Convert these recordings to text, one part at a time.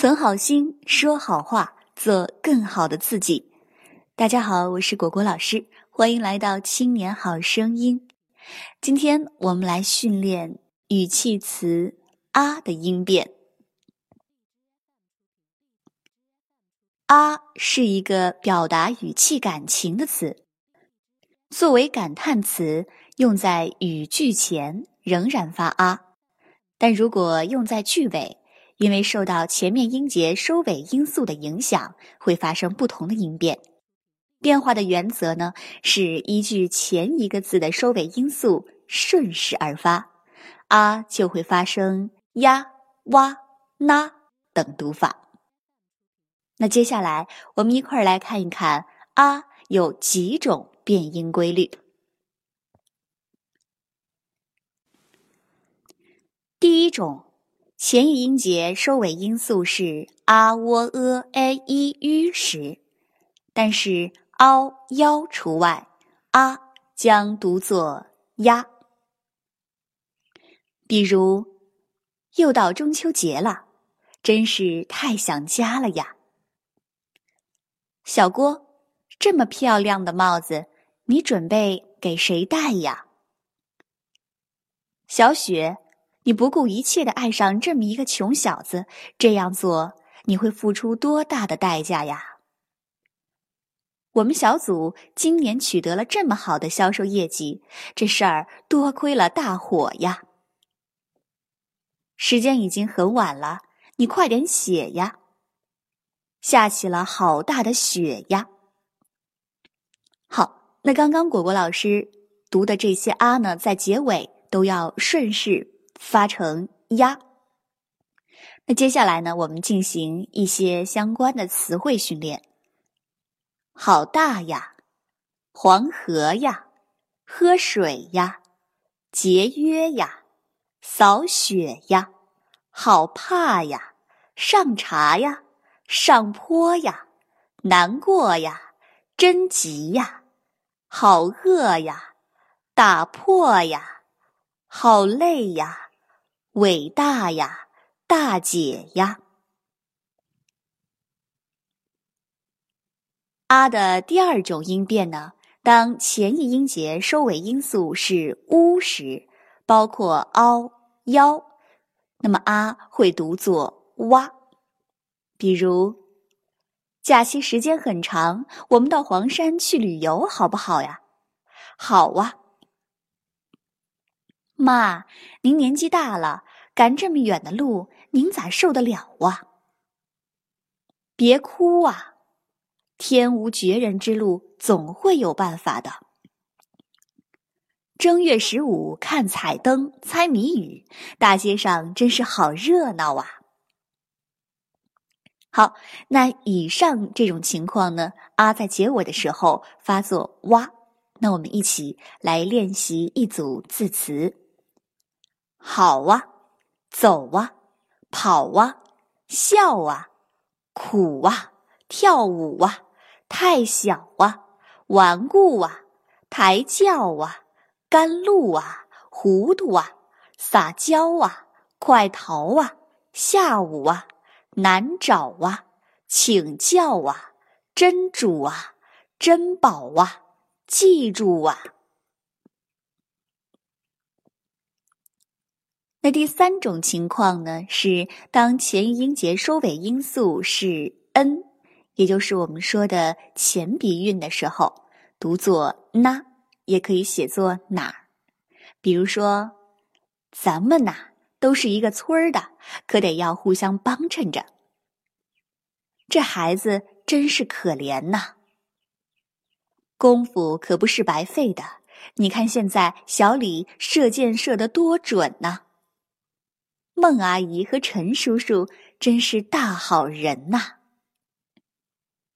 存好心，说好话，做更好的自己。大家好，我是果果老师，欢迎来到青年好声音。今天我们来训练语气词“啊”的音变。“啊”是一个表达语气感情的词，作为感叹词，用在语句前仍然发“啊”，但如果用在句尾。因为受到前面音节收尾音素的影响，会发生不同的音变。变化的原则呢，是依据前一个字的收尾音素顺势而发，啊就会发生呀、哇、那等读法。那接下来我们一块儿来看一看啊有几种变音规律。第一种。前一音节收尾音素是 a、喔、呃、a、i、u 时，但是 ao、腰除外，a 将读作呀。比如，又到中秋节了，真是太想家了呀。小郭，这么漂亮的帽子，你准备给谁戴呀？小雪。你不顾一切的爱上这么一个穷小子，这样做你会付出多大的代价呀？我们小组今年取得了这么好的销售业绩，这事儿多亏了大伙呀！时间已经很晚了，你快点写呀！下起了好大的雪呀！好，那刚刚果果老师读的这些啊呢，在结尾都要顺势。发成呀。那接下来呢，我们进行一些相关的词汇训练。好大呀，黄河呀，喝水呀，节约呀，扫雪呀，好怕呀，上茶呀，上坡呀，难过呀，真急呀，好饿呀，打破呀，好累呀。伟大呀，大姐呀！啊的第二种音变呢，当前一音节收尾音素是 u 时，包括 ao、腰，那么啊会读作哇。比如，假期时间很长，我们到黄山去旅游好不好呀？好啊。妈，您年纪大了。赶这么远的路，您咋受得了啊？别哭啊！天无绝人之路，总会有办法的。正月十五看彩灯、猜谜语，大街上真是好热闹啊！好，那以上这种情况呢，啊在结尾的时候发作哇。那我们一起来练习一组字词。好啊！走啊，跑啊，笑啊，苦啊，跳舞啊，太小啊，顽固啊，抬轿啊，甘露啊，糊涂啊，撒娇啊，快逃啊，下午啊，难找啊，请教啊，真主啊，珍宝啊，记住啊。第三种情况呢，是当前音节收尾音素是 n，也就是我们说的前鼻韵的时候，读作那，也可以写作哪儿。比如说，咱们呐都是一个村儿的，可得要互相帮衬着。这孩子真是可怜呐，功夫可不是白费的。你看现在小李射箭射得多准呐！孟阿姨和陈叔叔真是大好人呐！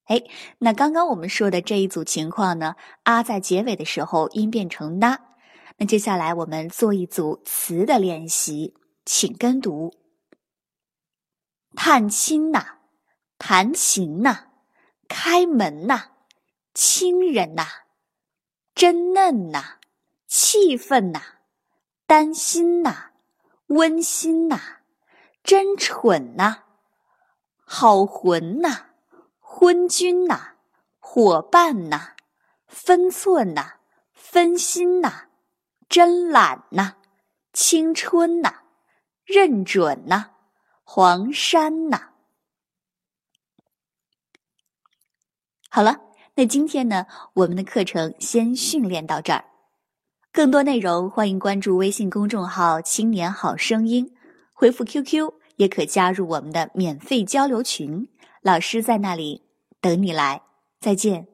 哎，那刚刚我们说的这一组情况呢，啊在结尾的时候音变成呐。那接下来我们做一组词的练习，请跟读：探亲呐，弹琴呐，开门呐，亲人呐，真嫩呐，气愤呐，担心呐。温馨呐，真蠢呐！好魂呐，昏君呐，伙伴呐，分寸呐，分心呐，真懒呐，青春呐，认准呐，黄山呐。好了，那今天呢，我们的课程先训练到这儿。更多内容，欢迎关注微信公众号“青年好声音”，回复 QQ 也可加入我们的免费交流群，老师在那里等你来。再见。